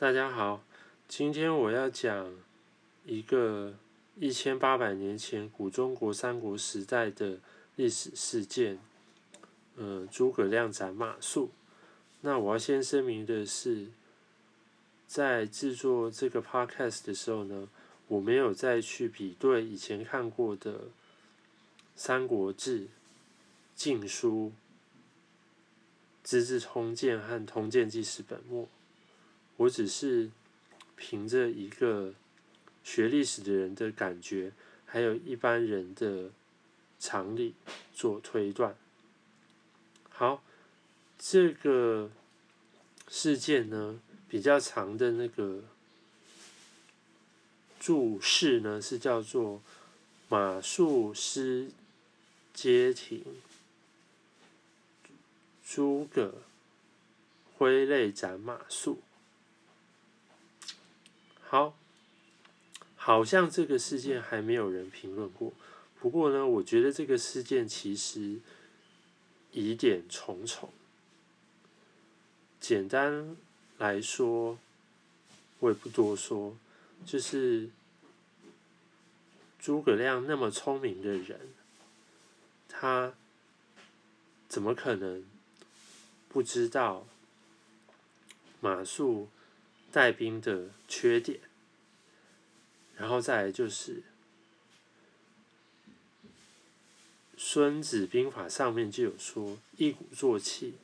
大家好，今天我要讲一个一千八百年前古中国三国时代的历史事件，呃，诸葛亮斩马谡。那我要先声明的是，在制作这个 podcast 的时候呢，我没有再去比对以前看过的《三国志》《晋书》。《资治通鉴》和《通鉴纪事本末》，我只是凭着一个学历史的人的感觉，还有一般人的常理做推断。好，这个事件呢，比较长的那个注释呢，是叫做“马谡失街亭”。诸葛挥泪斩马谡，好，好像这个事件还没有人评论过。不过呢，我觉得这个事件其实疑点重重。简单来说，我也不多说，就是诸葛亮那么聪明的人，他怎么可能？不知道马谡带兵的缺点，然后再来就是《孙子兵法》上面就有说：“一鼓作气，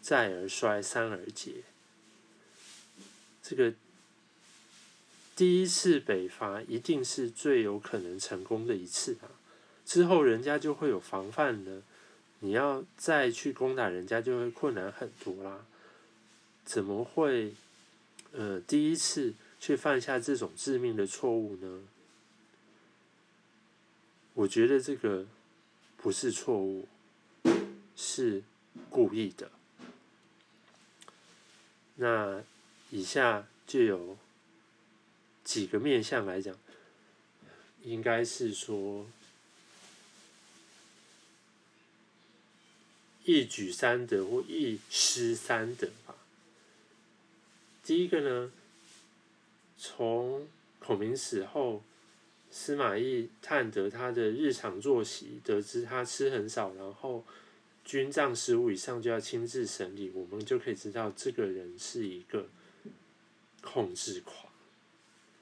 再而衰，三而竭。”这个第一次北伐一定是最有可能成功的一次啊！之后人家就会有防范了。你要再去攻打人家，就会困难很多啦。怎么会，呃，第一次去犯下这种致命的错误呢？我觉得这个不是错误，是故意的。那以下就有几个面向来讲，应该是说。一举三得或一失三得。第一个呢，从孔明死后，司马懿探得他的日常作息，得知他吃很少，然后军帐十五以上就要亲自审理，我们就可以知道这个人是一个控制狂，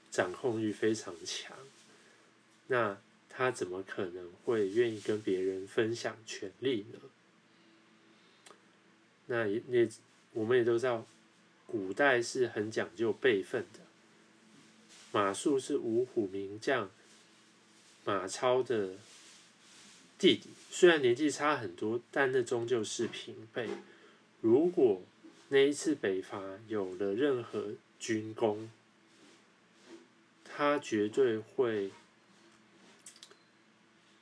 掌控欲非常强。那他怎么可能会愿意跟别人分享权力呢？那也也，我们也都知道，古代是很讲究辈分的。马谡是五虎名将马超的弟弟，虽然年纪差很多，但那终究是平辈。如果那一次北伐有了任何军功，他绝对会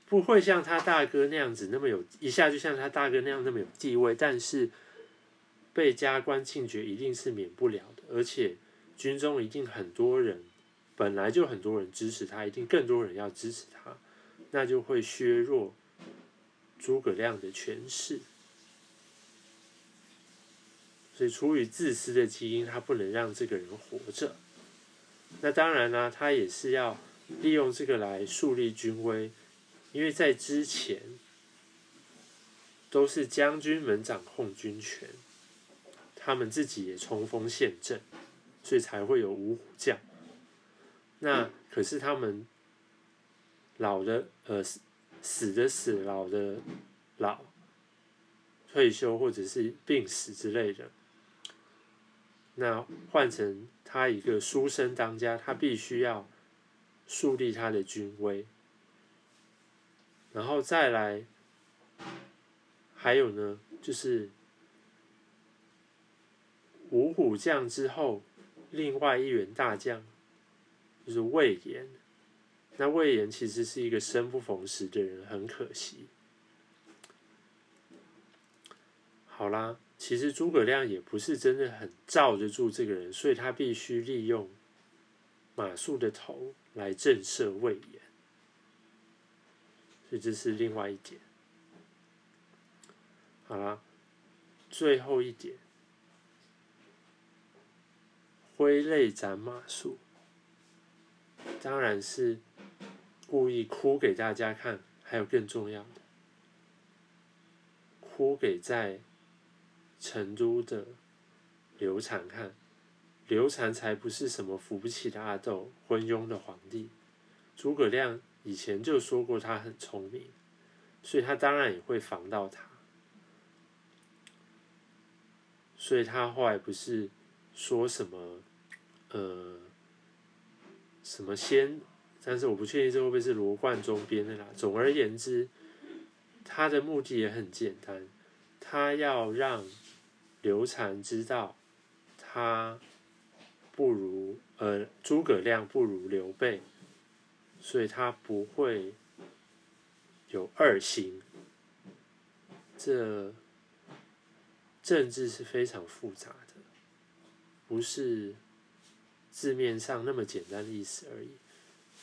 不会像他大哥那样子那么有一下就像他大哥那样那么有地位，但是。被加官进爵一定是免不了的，而且军中一定很多人，本来就很多人支持他，一定更多人要支持他，那就会削弱诸葛亮的权势。所以出于自私的基因，他不能让这个人活着。那当然啦，他也是要利用这个来树立军威，因为在之前都是将军们掌控军权。他们自己也冲锋陷阵，所以才会有五虎将。那可是他们老的呃死的死，老的老，退休或者是病死之类的。那换成他一个书生当家，他必须要树立他的军威，然后再来，还有呢，就是。五虎将之后，另外一员大将就是魏延。那魏延其实是一个生不逢时的人，很可惜。好啦，其实诸葛亮也不是真的很罩得住这个人，所以他必须利用马谡的头来震慑魏延。所以这是另外一点。好啦，最后一点。挥泪斩马谡，当然是故意哭给大家看。还有更重要的，哭给在成都的刘禅看。刘禅才不是什么扶不起的阿斗、昏庸的皇帝。诸葛亮以前就说过他很聪明，所以他当然也会防到他。所以他后来不是说什么，呃，什么先，但是我不确定这会不会是罗贯中编的啦。总而言之，他的目的也很简单，他要让刘禅知道他不如呃诸葛亮不如刘备，所以他不会有二心。这。政治是非常复杂的，不是字面上那么简单的意思而已。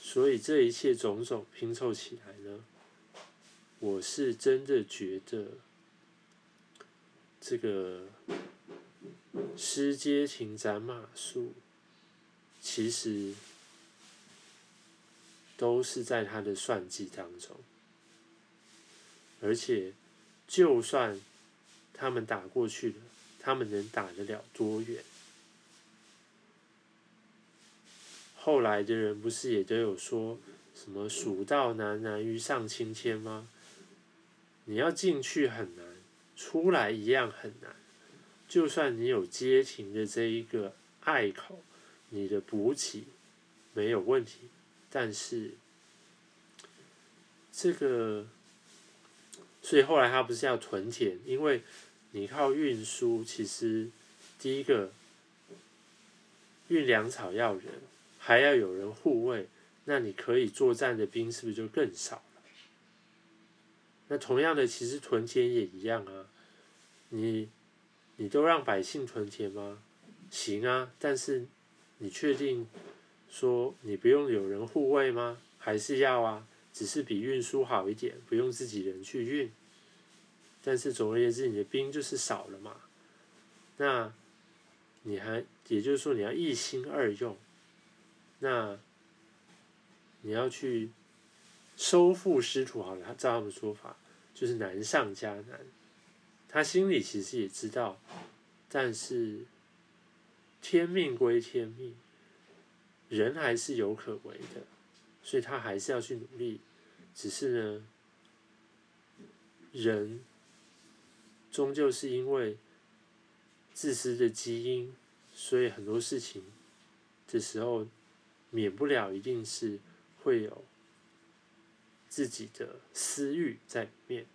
所以这一切种种拼凑起来呢，我是真的觉得这个诗街情斩马谡，其实都是在他的算计当中，而且就算。他们打过去了，他们能打得了多远？后来的人不是也都有说什么“蜀道难，难于上青天”吗？你要进去很难，出来一样很难。就算你有街亭的这一个隘口，你的补给没有问题，但是这个，所以后来他不是要屯田，因为。你靠运输，其实第一个运粮草要人，还要有人护卫，那你可以作战的兵是不是就更少了？那同样的，其实屯田也一样啊。你你都让百姓屯田吗？行啊，但是你确定说你不用有人护卫吗？还是要啊？只是比运输好一点，不用自己人去运。但是总而言之，你的兵就是少了嘛。那你还，也就是说，你要一心二用。那你要去收复失土，好了，照他们说法，就是难上加难。他心里其实也知道，但是天命归天命，人还是有可为的，所以他还是要去努力。只是呢，人。终究是因为自私的基因，所以很多事情的时候，免不了一定是会有自己的私欲在里面。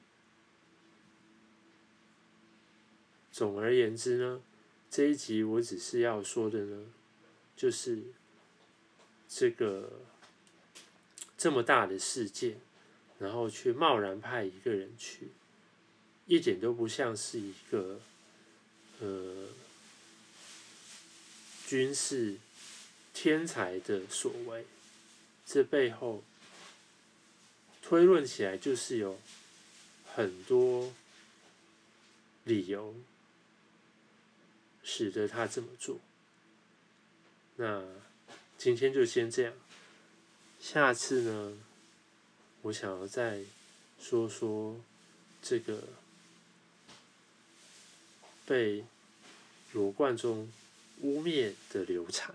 总而言之呢，这一集我只是要说的呢，就是这个这么大的事件，然后却贸然派一个人去。一点都不像是一个，呃，军事天才的所为。这背后推论起来，就是有很多理由使得他这么做。那今天就先这样，下次呢，我想要再说说这个。被罗贯中污蔑的流产。